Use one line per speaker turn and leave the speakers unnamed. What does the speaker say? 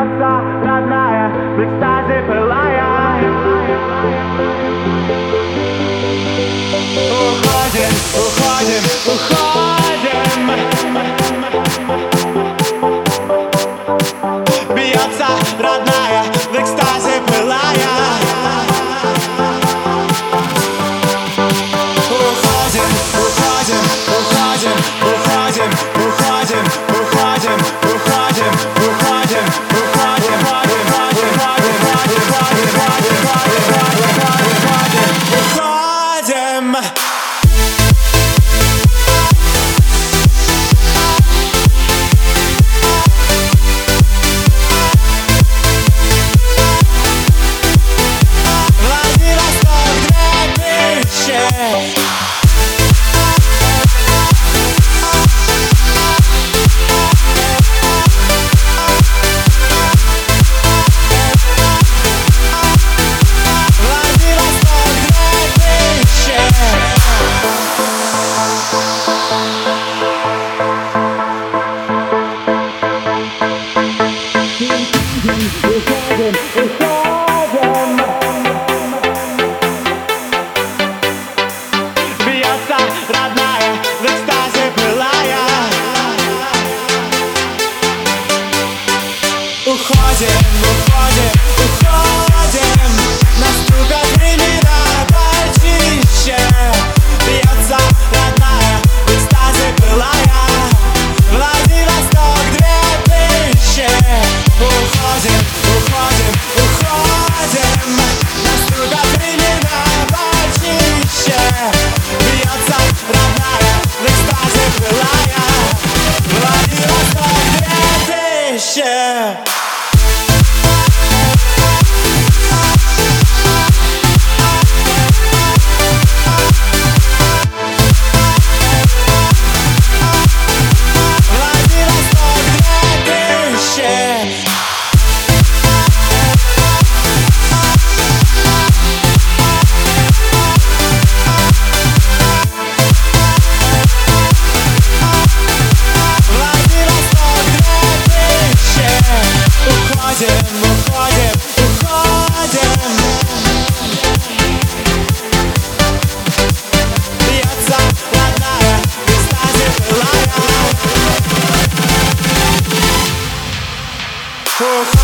Бьется родная, в экстазе пылая and, and took